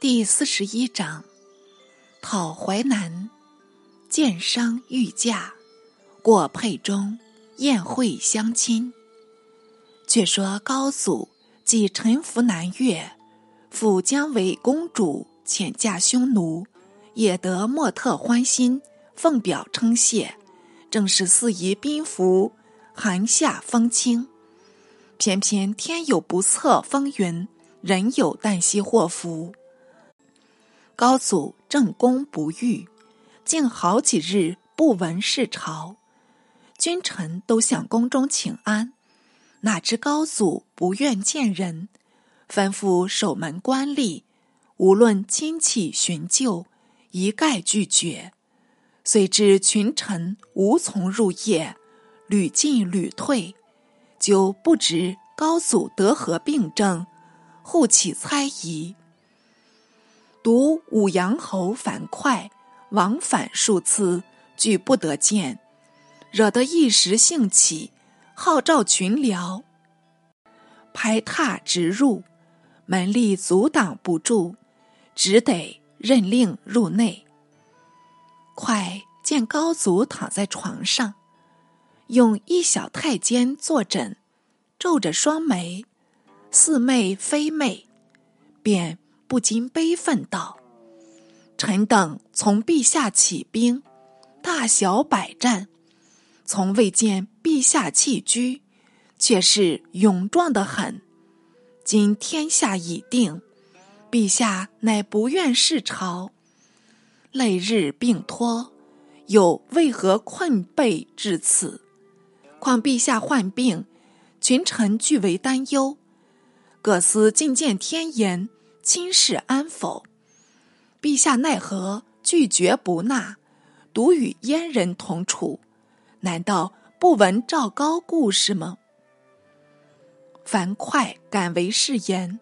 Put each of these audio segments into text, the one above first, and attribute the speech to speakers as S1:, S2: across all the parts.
S1: 第四十一章，讨淮南，建商御驾，过沛中，宴会相亲。却说高祖既臣服南越，复将为公主，遣嫁匈奴，也得莫特欢心，奉表称谢，正是四夷宾服，寒夏风清。偏偏天有不测风云，人有旦夕祸福。高祖正宫不遇，竟好几日不闻事朝，君臣都向宫中请安，哪知高祖不愿见人，吩咐守门官吏，无论亲戚寻旧，一概拒绝。遂至群臣无从入夜，屡进屡退，就不知高祖得何病症，互起猜疑。独武阳侯樊哙往返数次，俱不得见，惹得一时兴起，号召群僚，拍踏直入，门吏阻挡不住，只得任令入内。快见高祖躺在床上，用一小太监坐枕，皱着双眉，似寐非寐，便。不禁悲愤道：“臣等从陛下起兵，大小百战，从未见陛下弃居，却是勇壮的很。今天下已定，陛下乃不愿事朝，累日病拖，又为何困惫至此？况陛下患病，群臣俱为担忧，各司进见天言。”亲事安否？陛下奈何拒绝不纳，独与阉人同处？难道不闻赵高故事吗？樊哙敢为誓言，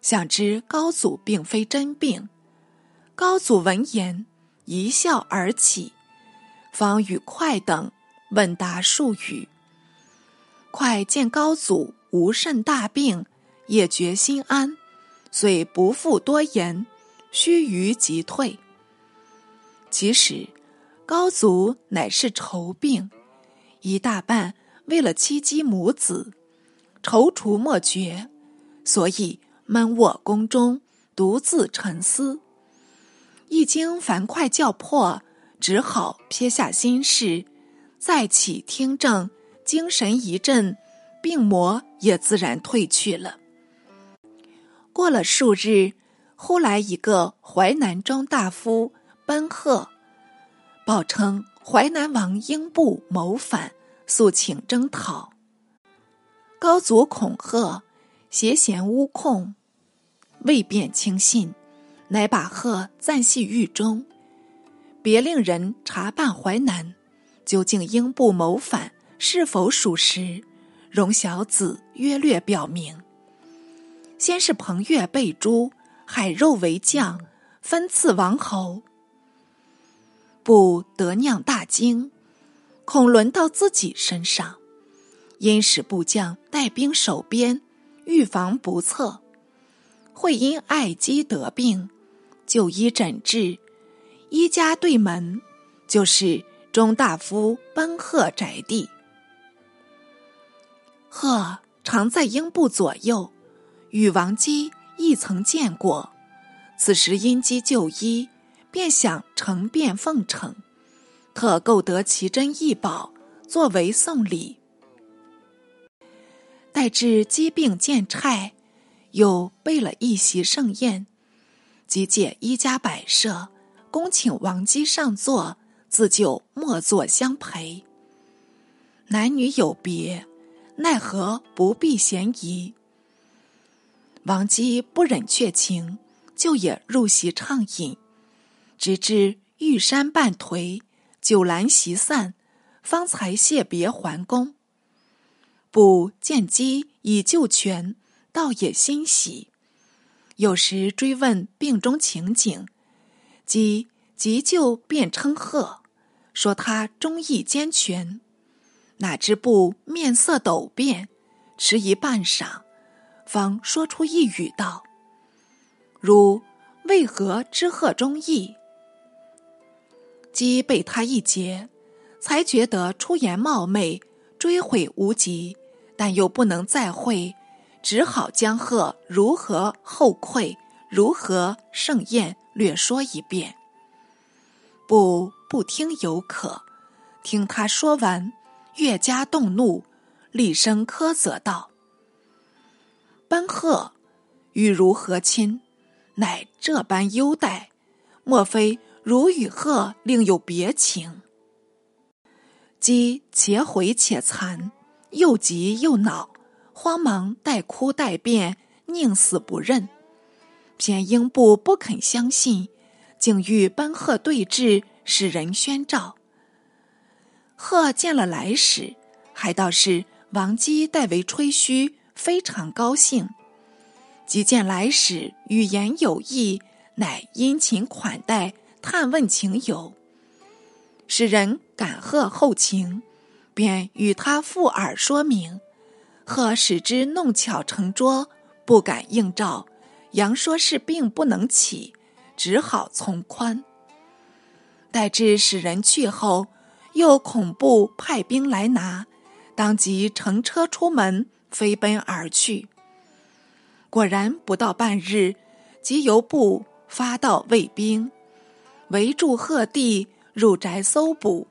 S1: 想知高祖并非真病。高祖闻言，一笑而起，方与哙等问答数语。哙见高祖无甚大病，也觉心安。遂不复多言，须臾即退。其实高祖乃是愁病，一大半为了妻姬母子，踌躇莫决，所以闷卧宫中，独自沉思。一经樊哙叫破，只好撇下心事，再起听政，精神一振，病魔也自然退去了。过了数日，忽来一个淮南中大夫奔贺，报称淮南王英布谋反，诉请征讨。高祖恐吓，挟嫌诬控，未便轻信，乃把贺暂系狱中，别令人查办淮南，究竟英布谋反是否属实，容小子约略表明。先是彭越被诛，海肉为将，分赐王侯。不得酿大惊，恐轮到自己身上，因使部将带兵守边，预防不测。会因爱姬得病，就医诊治，医家对门，就是中大夫奔贺宅地。贺常在英布左右。与王姬亦曾见过，此时因姬就医，便想承便奉承，特购得奇珍异宝作为送礼。待至姬病渐差，又备了一席盛宴，即借一家摆设，恭请王姬上座，自就莫坐相陪。男女有别，奈何不避嫌疑？王姬不忍却情，就也入席畅饮，直至玉山半颓，酒阑席散，方才谢别还宫。不见姬已救全，倒也欣喜。有时追问病中情景，姬急救便称贺，说他忠义兼全。哪知不面色陡变，迟疑半晌。方说出一语道：“如为何知贺中意？即被他一劫，才觉得出言冒昧，追悔无及，但又不能再会，只好将贺如何后愧，如何盛宴略说一遍。不不听犹可，听他说完，越加动怒，厉声苛责道：“班贺，与如何亲？乃这般优待？莫非？”如与鹤另有别情，姬且悔且惭，又急又恼，慌忙带哭带辩，宁死不认。偏英布不肯相信，竟欲班鹤对质，使人宣召。鹤见了来使，还道是王姬代为吹嘘，非常高兴。即见来使语言有意，乃殷勤款待。探问情由，使人感贺后情，便与他附耳说明。贺使之弄巧成拙，不敢应召。杨说是病不能起，只好从宽。待至使人去后，又恐怖派兵来拿，当即乘车出门，飞奔而去。果然不到半日，即由部发到卫兵。围住鹤地，入宅搜捕，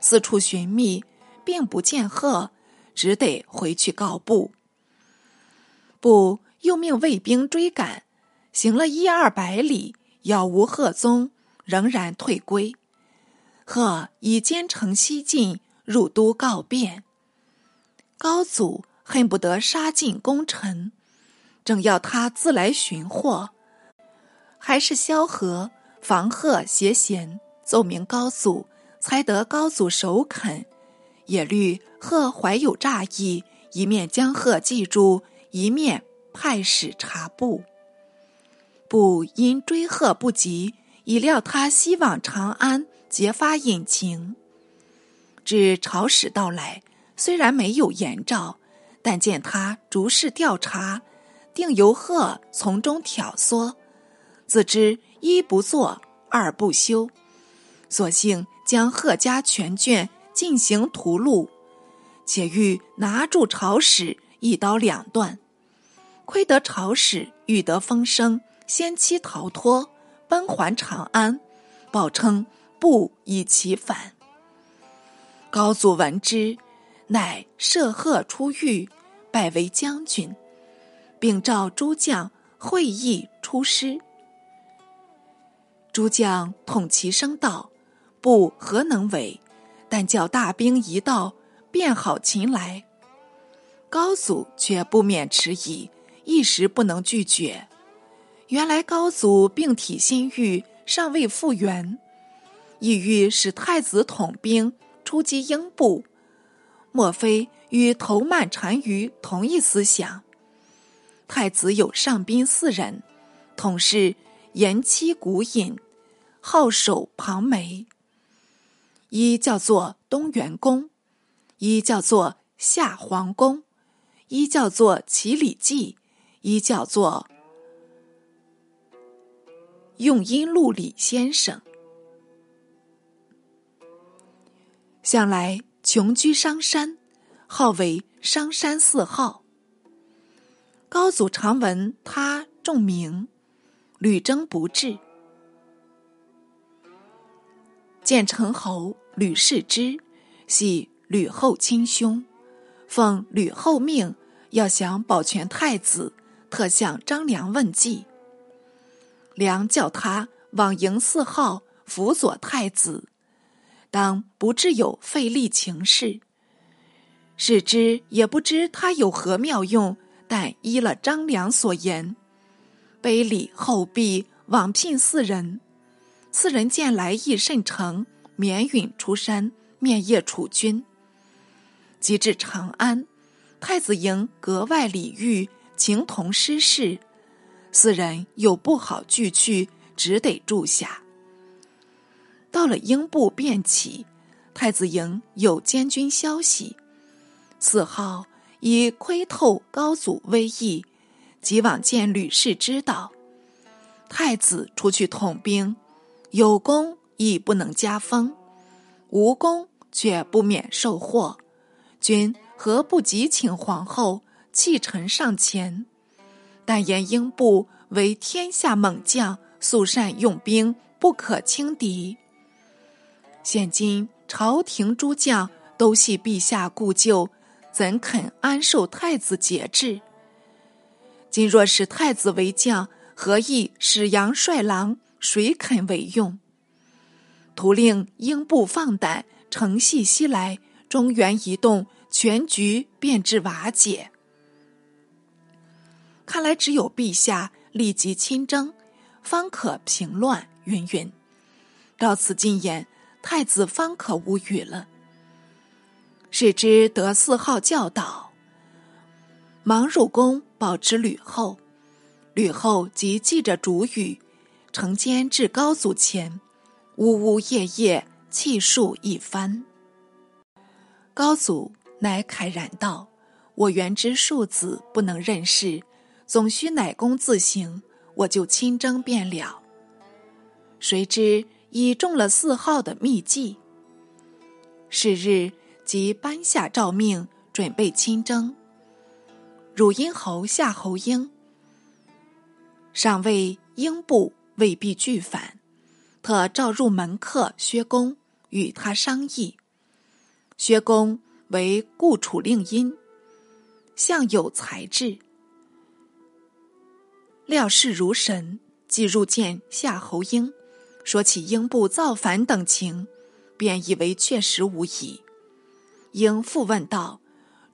S1: 四处寻觅，并不见鹤，只得回去告部。部又命卫兵追赶，行了一二百里，杳无鹤踪，仍然退归。鹤已兼程西进，入都告变。高祖恨不得杀尽功臣，正要他自来寻获，还是萧何。房贺携贤奏明高祖，才得高祖首肯。也虑贺怀有诈意，一面将贺记住，一面派使查部。部因追贺不及，已料他西往长安，揭发隐情。至朝使到来，虽然没有言诏，但见他逐事调查，定由贺从中挑唆，自知。一不做，二不休，索性将贺家全卷进行屠戮，且欲拿住朝使，一刀两断。亏得朝使欲得风声，先期逃脱，奔还长安，报称不以其反。高祖闻之，乃设贺出狱，拜为将军，并召诸将会议出师。诸将统齐声道：“不何能为？但叫大兵一道，便好擒来。”高祖却不免迟疑，一时不能拒绝。原来高祖病体心郁，尚未复原，意欲使太子统兵出击英布。莫非与头曼单于同一思想？太子有上宾四人，统是。延期古隐，号守庞眉。一叫做东元公，一叫做夏皇公，一叫做齐礼记，一叫做用阴陆李先生。向来穷居商山，号为商山四号。高祖常闻他重名。屡征不至，见成侯吕氏之，系吕后亲兄，奉吕后命，要想保全太子，特向张良问计。良叫他往迎四号辅佐太子，当不至有费力情事。视之也不知他有何妙用，但依了张良所言。卑礼后毕，往聘四人。四人见来意甚诚，免允出山面谒楚军。及至长安，太子营格外礼遇，情同师事。四人又不好拒去，只得住下。到了英布便起，太子营有监军消息，四号已窥透高祖威仪。即往见吕氏，知道太子出去统兵，有功亦不能加封，无功却不免受祸。君何不急请皇后弃臣上前？但言英布为天下猛将，素善用兵，不可轻敌。现今朝廷诸将都系陛下故旧，怎肯安受太子节制？今若使太子为将，何意使杨帅郎？谁肯为用？徒令英布放胆，乘隙西来，中原一动，全局便至瓦解。看来只有陛下立即亲征，方可平乱。云云，到此进言，太子方可无语了。谁知得四号教导，忙入宫报知吕后。吕后即记着主语，承间至高祖前，呜呜咽咽泣述一番。高祖乃慨然道：“我原知庶子不能任事。”总需乃公自行，我就亲征便了。谁知已中了四号的秘计。是日即颁下诏命，准备亲征。汝阴侯夏侯婴尚未英布未必拒反，特召入门客薛公与他商议。薛公为故楚令尹，向有才智。料事如神，即入见夏侯婴，说起英布造反等情，便以为确实无疑。英复问道：“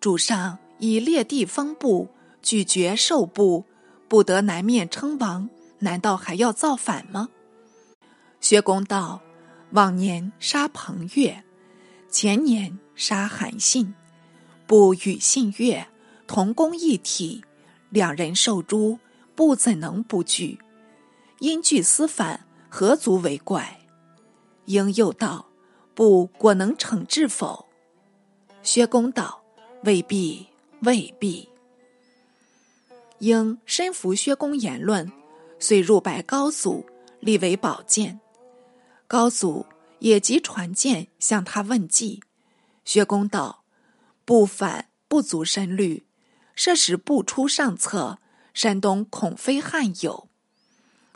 S1: 主上以列地封部，拒绝受部，不得南面称王，难道还要造反吗？”薛公道：“往年杀彭越，前年杀韩信，不与信越同工一体，两人受诛。”不怎能不惧？因惧思反，何足为怪？应又道：“不果能惩治否？”薛公道：“未必，未必。”应深服薛公言论，遂入拜高祖，立为宝剑。高祖也即传剑向他问计。薛公道：“不反不足深虑，设使不出上策。”山东恐非汉有，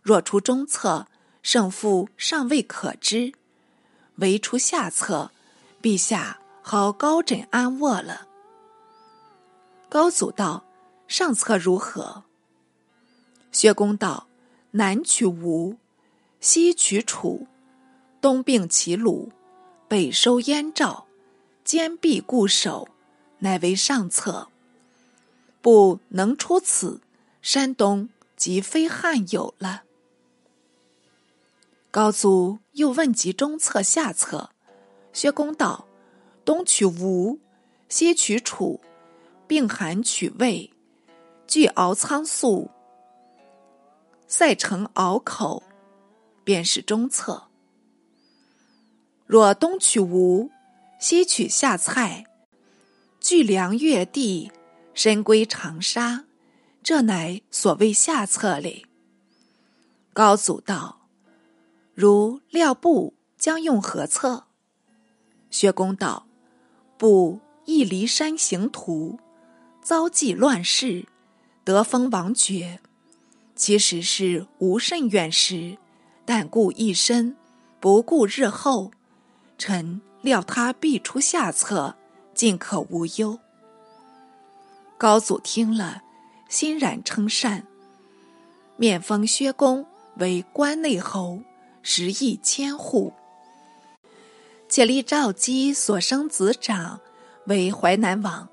S1: 若出中策，胜负尚未可知；唯出下策，陛下好高枕安卧了。高祖道：“上策如何？”薛公道：“南取吴，西取楚，东并齐鲁，北收燕赵，坚壁固守，乃为上策。不能出此。”山东即非汉有了。高祖又问及中策下策，薛公道：东取吴，西取楚，并韩取魏，据敖仓粟，塞城敖口，便是中策。若东取吴，西取下蔡，据梁越地，深归长沙。这乃所谓下策哩。高祖道：“如料布将用何策？”薛公道：“布亦离山行途，遭际乱世，得封王爵。其实是无甚远识，但顾一身，不顾日后。臣料他必出下策，尽可无忧。”高祖听了。欣然称善，面封薛公为关内侯，食邑千户。且立赵姬所生子长为淮南王，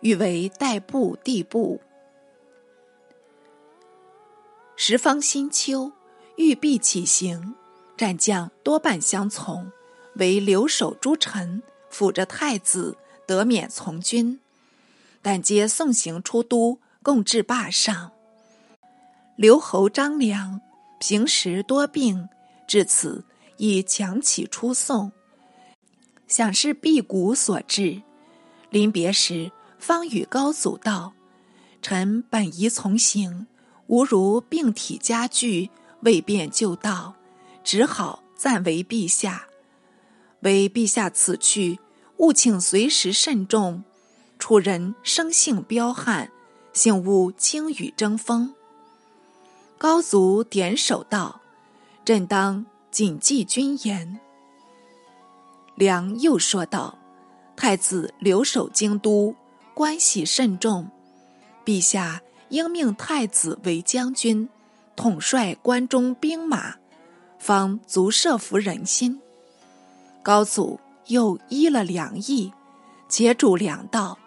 S1: 欲为代部帝部。十方新秋，欲必起行，战将多半相从，为留守诸臣辅着太子，得免从军。但皆送行出都。共至霸上，刘侯张良平时多病，至此已强起出送，想是辟谷所致。临别时，方与高祖道：“臣本宜从行，吾如病体加剧，未便就道，只好暂为陛下。为陛下此去，务请随时慎重。楚人生性彪悍，幸勿轻与争锋。高祖点首道：“朕当谨记君言。”梁又说道：“太子留守京都，关系甚重，陛下应命太子为将军，统帅关中兵马，方足摄服人心。”高祖又依了梁意，解主梁道。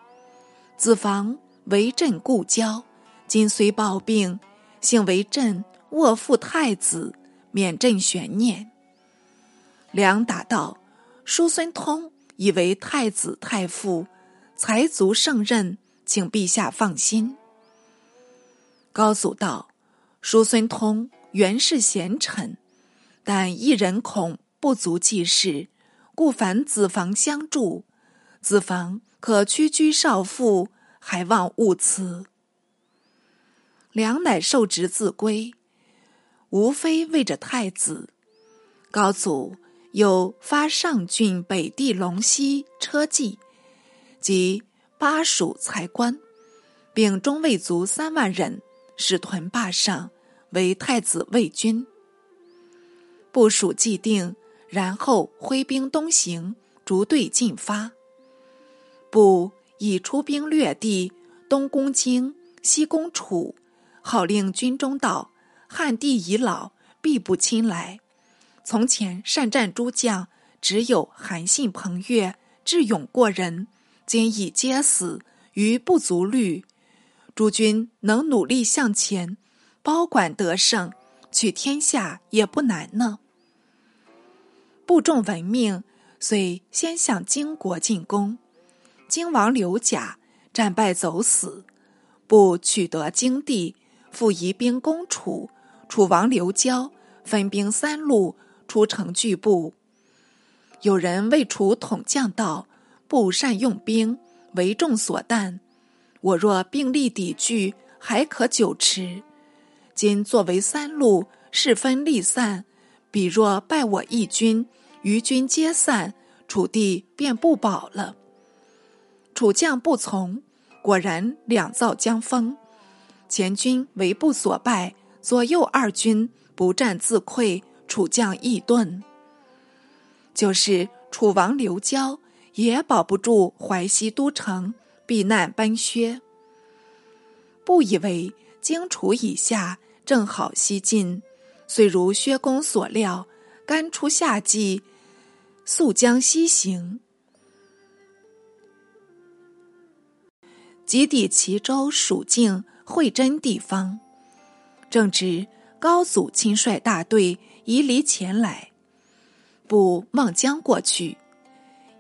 S1: 子房为朕故交，今虽暴病，幸为朕卧附太子，免朕悬念。梁答道：“叔孙通以为太子太傅，才足胜任，请陛下放心。”高祖道：“叔孙通原是贤臣，但一人恐不足济事，故烦子房相助。子房。”可屈居少妇，还望勿辞。梁乃受职自归，无非为着太子。高祖又发上郡北地龙溪车骑及巴蜀才官，并中卫卒三万人，使屯坝上，为太子卫军。部署既定，然后挥兵东行，逐队进发。不以出兵略地，东攻京，西攻楚，号令军中道：汉帝已老，必不亲来。从前善战诸将，只有韩信、彭越智勇过人，今已皆死，余不足虑。诸君能努力向前，包管得胜，取天下也不难呢。部众闻命，遂先向荆国进攻。荆王刘贾战败走死，不取得荆地，复移兵攻楚。楚王刘交分兵三路出城拒部。有人为楚统将道：“不善用兵，为众所惮。我若并力抵拒，还可久持。今作为三路，势分力散，彼若败我一军，余军皆散，楚地便不保了。”楚将不从，果然两造将封。前军为不所败，左右二军不战自溃，楚将易遁。就是楚王刘交也保不住淮西都城，避难奔薛。不以为荆楚以下正好西进，遂如薛公所料，干出夏季，速将西行。即抵齐州蜀境会真地方，正值高祖亲率大队移离前来，步望江过去，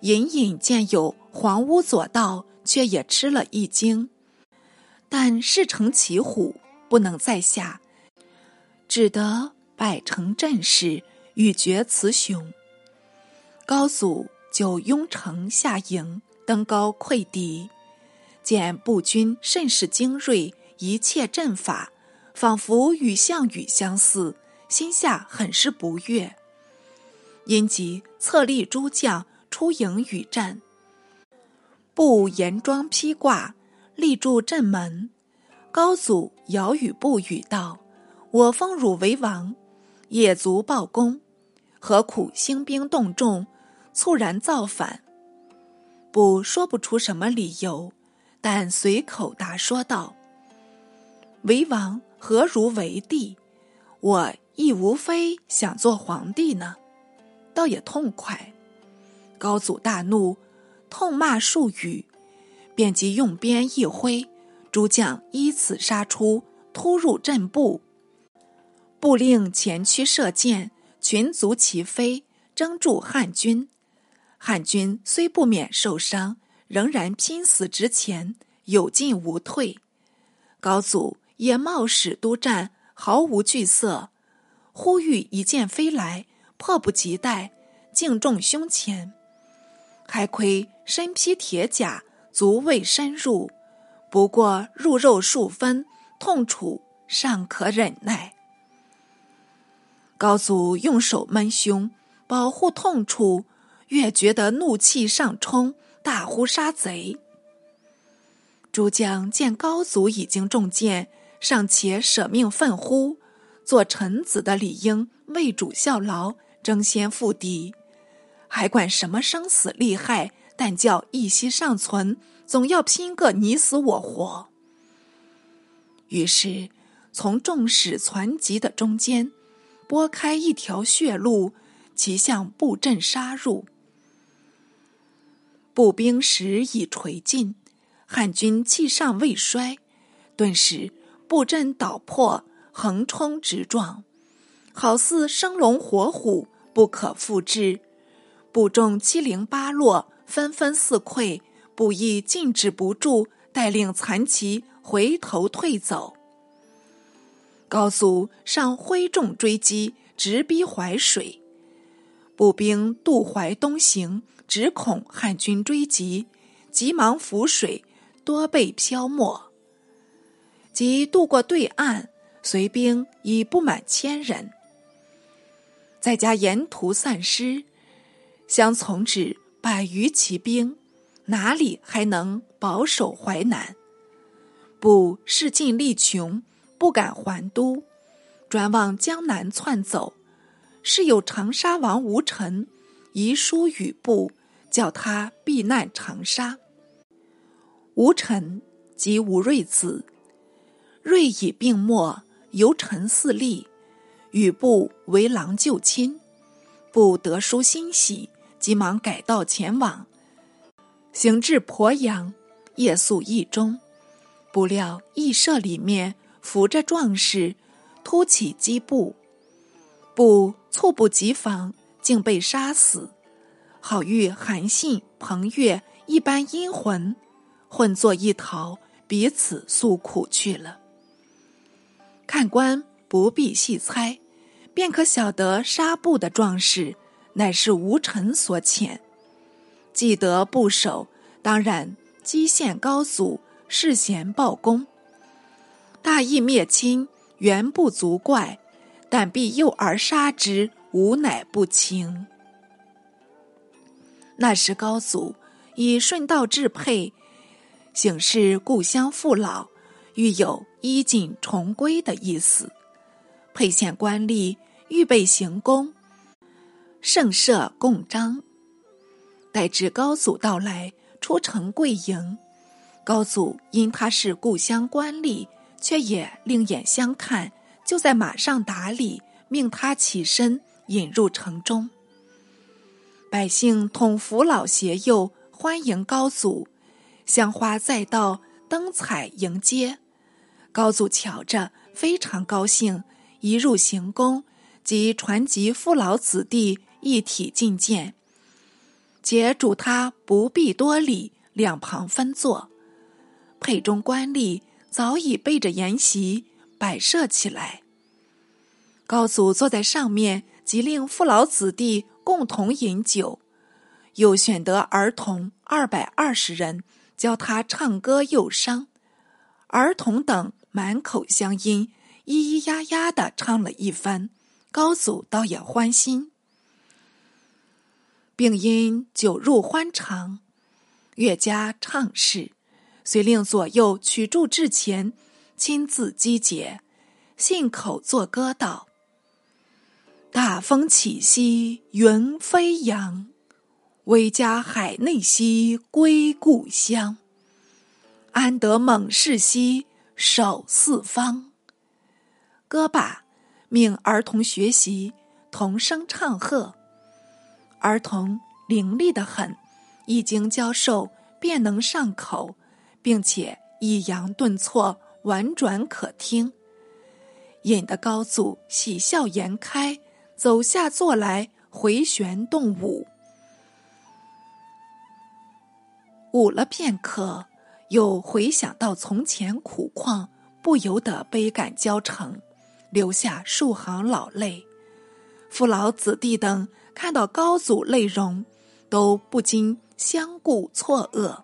S1: 隐隐见有黄屋左道，却也吃了一惊。但事成骑虎，不能再下，只得摆成阵势，欲绝雌雄。高祖就拥城下营，登高溃敌。见步军甚是精锐，一切阵法仿佛与项羽相似，心下很是不悦。因即策立诸将出营与战。步严装披挂，立住阵门。高祖遥与步语道：“我封汝为王，也足报功，何苦兴兵动众，猝然造反？”不说不出什么理由。但随口答说道：“为王何如为帝？我亦无非想做皇帝呢，倒也痛快。”高祖大怒，痛骂数语，便即用鞭一挥，诸将依此杀出，突入阵部。部令前驱射箭，群卒齐飞，争助汉军。汉军虽不免受伤。仍然拼死直前，有进无退。高祖也冒使督战，毫无惧色。忽遇一箭飞来，迫不及待，竟中胸前。还亏身披铁甲，足未深入，不过入肉数分，痛楚尚可忍耐。高祖用手闷胸，保护痛处，越觉得怒气上冲，大呼杀贼。诸将见高祖已经中箭，尚且舍命奋呼，做臣子的理应为主效劳，争先赴敌，还管什么生死利害？但叫一息尚存，总要拼个你死我活。于是，从众矢攒集的中间，拨开一条血路，齐向布阵杀入。步兵时已垂尽。汉军气尚未衰，顿时布阵倒破，横冲直撞，好似生龙活虎，不可复制。部众七零八落，纷纷四溃，不亦禁止不住，带领残骑回头退走。高祖上挥众追击，直逼淮水，步兵渡淮东行，只恐汉军追击，急忙浮水。多被漂没，即渡过对岸，随兵已不满千人。再加沿途散失，相从之百余骑兵，哪里还能保守淮南？不势尽力穷，不敢还都，转往江南窜走。是有长沙王吴臣遗书与部，叫他避难长沙。吴臣即吴瑞子，瑞已病没，由臣四立，与部为郎救亲。部得书欣喜，急忙改道前往。行至鄱阳，夜宿驿中，不料驿舍里面伏着壮士，突起击部，部猝不及防，竟被杀死。好遇韩信、彭越一般阴魂。混作一逃，彼此诉苦去了。看官不必细猜，便可晓得杀布的壮士乃是吴臣所遣。既得部首，当然击献高祖，世贤报功。大义灭亲，原不足怪，但必诱而杀之，吾乃不情。那时高祖以顺道致配。醒世故乡父老，欲有衣锦重归的意思。沛县官吏预备行宫，盛设供章。待至高祖到来，出城跪迎。高祖因他是故乡官吏，却也另眼相看，就在马上打礼，命他起身引入城中。百姓同扶老携幼，欢迎高祖。香花再到，灯彩迎接。高祖瞧着，非常高兴。一入行宫，即传集父老子弟一体觐见。且嘱他不必多礼，两旁分坐。配中官吏早已备着筵席，摆设起来。高祖坐在上面，即令父老子弟共同饮酒，又选得儿童二百二十人。教他唱歌诱商，儿童等满口乡音，咿咿呀呀的唱了一番。高祖倒也欢心，并因酒入欢肠，乐家唱事，遂令左右取柱至前，亲自击节，信口作歌道：“大风起兮云飞扬。”威加海内兮归故乡，安得猛士兮守四方。歌罢，命儿童学习，同声唱和。儿童伶俐的很，一经教授，便能上口，并且抑扬顿挫，婉转可听，引得高祖喜笑颜开，走下座来，回旋动舞。舞了片刻，又回想到从前苦况，不由得悲感交成，流下数行老泪。父老子弟等看到高祖泪容，都不禁相顾错愕。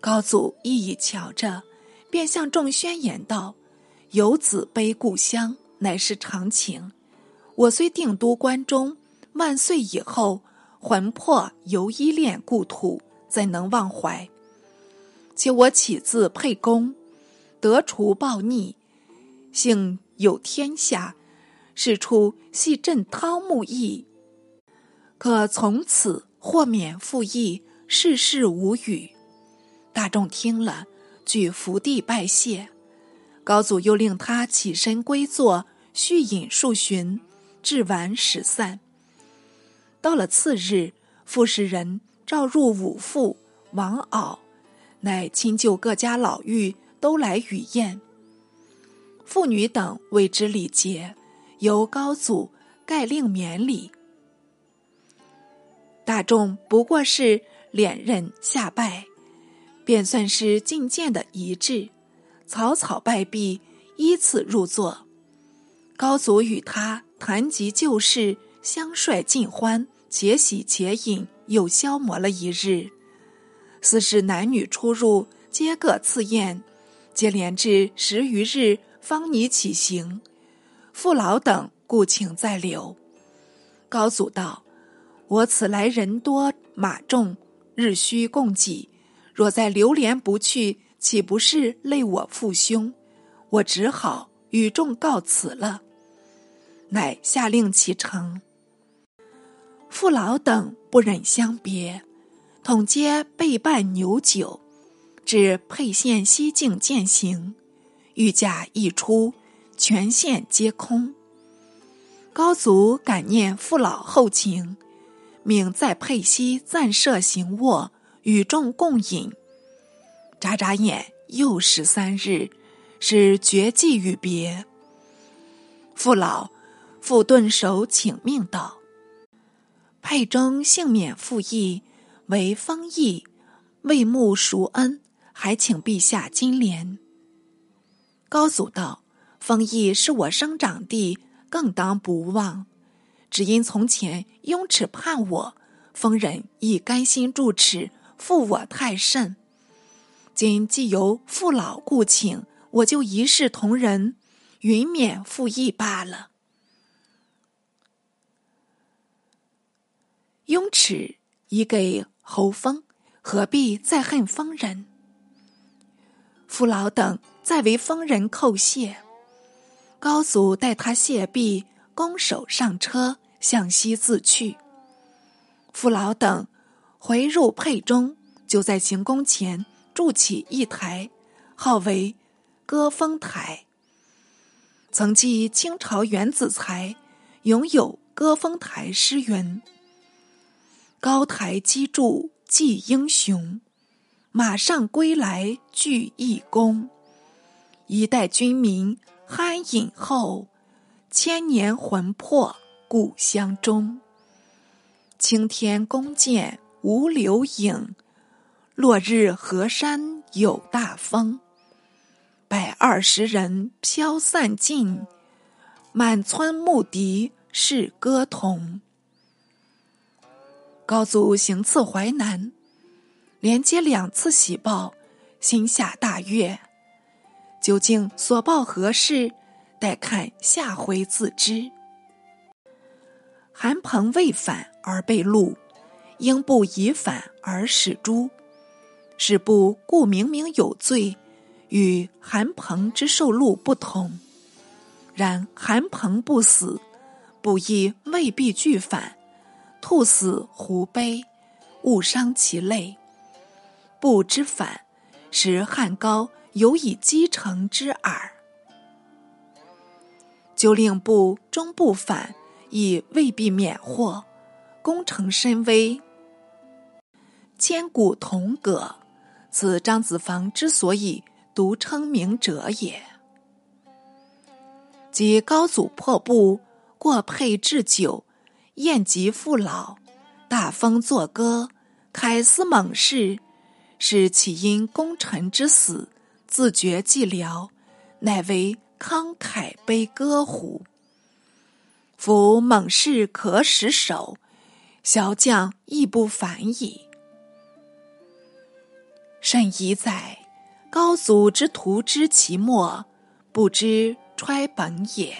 S1: 高祖一一瞧着，便向众宣言道：“游子悲故乡，乃是常情。我虽定都关中，万岁以后，魂魄犹依恋故土，怎能忘怀？且我起自沛公，得除暴逆，幸有天下，事出系朕汤沐邑，可从此豁免负义，世事无语。大众听了，举伏地拜谢。高祖又令他起身归坐，续饮数巡，至晚始散。到了次日，傅使人召入武父、王媪，乃亲旧各家老妪都来与宴。妇女等为之礼节，由高祖盖令免礼。大众不过是连任下拜，便算是觐见的仪制。草草拜毕，依次入座。高祖与他谈及旧事，相率尽欢，且喜且饮，又消磨了一日。四是男女出入，皆各赐宴，接连至十余日，方拟起行。父老等故请再留。高祖道：“我此来人多马众，日需供给，若再流连不去。”岂不是累我父兄？我只好与众告辞了。乃下令启程。父老等不忍相别，统皆备办牛酒，至沛县西境践行。御驾一出，全县皆空。高祖感念父老厚情，命在沛西暂设行卧，与众共饮。眨眨眼，又十三日，是绝迹与别。父老复顿首请命道：“沛中幸免负义，为封邑，为慕赎恩，还请陛下金莲。”高祖道：“封邑是我生长地，更当不忘。只因从前雍齿叛我，封人亦甘心住齿，负我太甚。”今既由父老故请，我就一视同仁，云免负义罢了。雍齿已给侯封，何必再恨封人？父老等再为封人叩谢。高祖待他谢毕，拱手上车，向西自去。父老等回入沛中，就在行宫前。筑起一台，号为歌峰台。曾记清朝袁子才拥有歌峰台诗云：“高台积筑祭英雄，马上归来聚义功。一代军民酣饮后，千年魂魄故乡中。青天宫见无留影。”落日河山有大风，百二十人飘散尽，满村牧笛是歌童。高祖行刺淮南，连接两次喜报，心下大悦。究竟所报何事？待看下回自知。韩鹏未反而被戮，英布已反而使诛。是部故明明有罪，与韩鹏之受禄不同。然韩鹏不死，不亦未必拒反。兔死狐悲，误伤其类。不知反，使汉高有以积成之耳。就令部终不反，亦未必免祸。功成身危，千古同葛。此张子房之所以独称名者也。即高祖破布，过沛置酒，宴及父老，大风作歌，凯思猛士，是岂因功臣之死，自觉寂寥，乃为慷慨悲歌乎？夫猛士可使手，小将亦不反矣。甚疑在高祖之徒知其末，不知揣本也。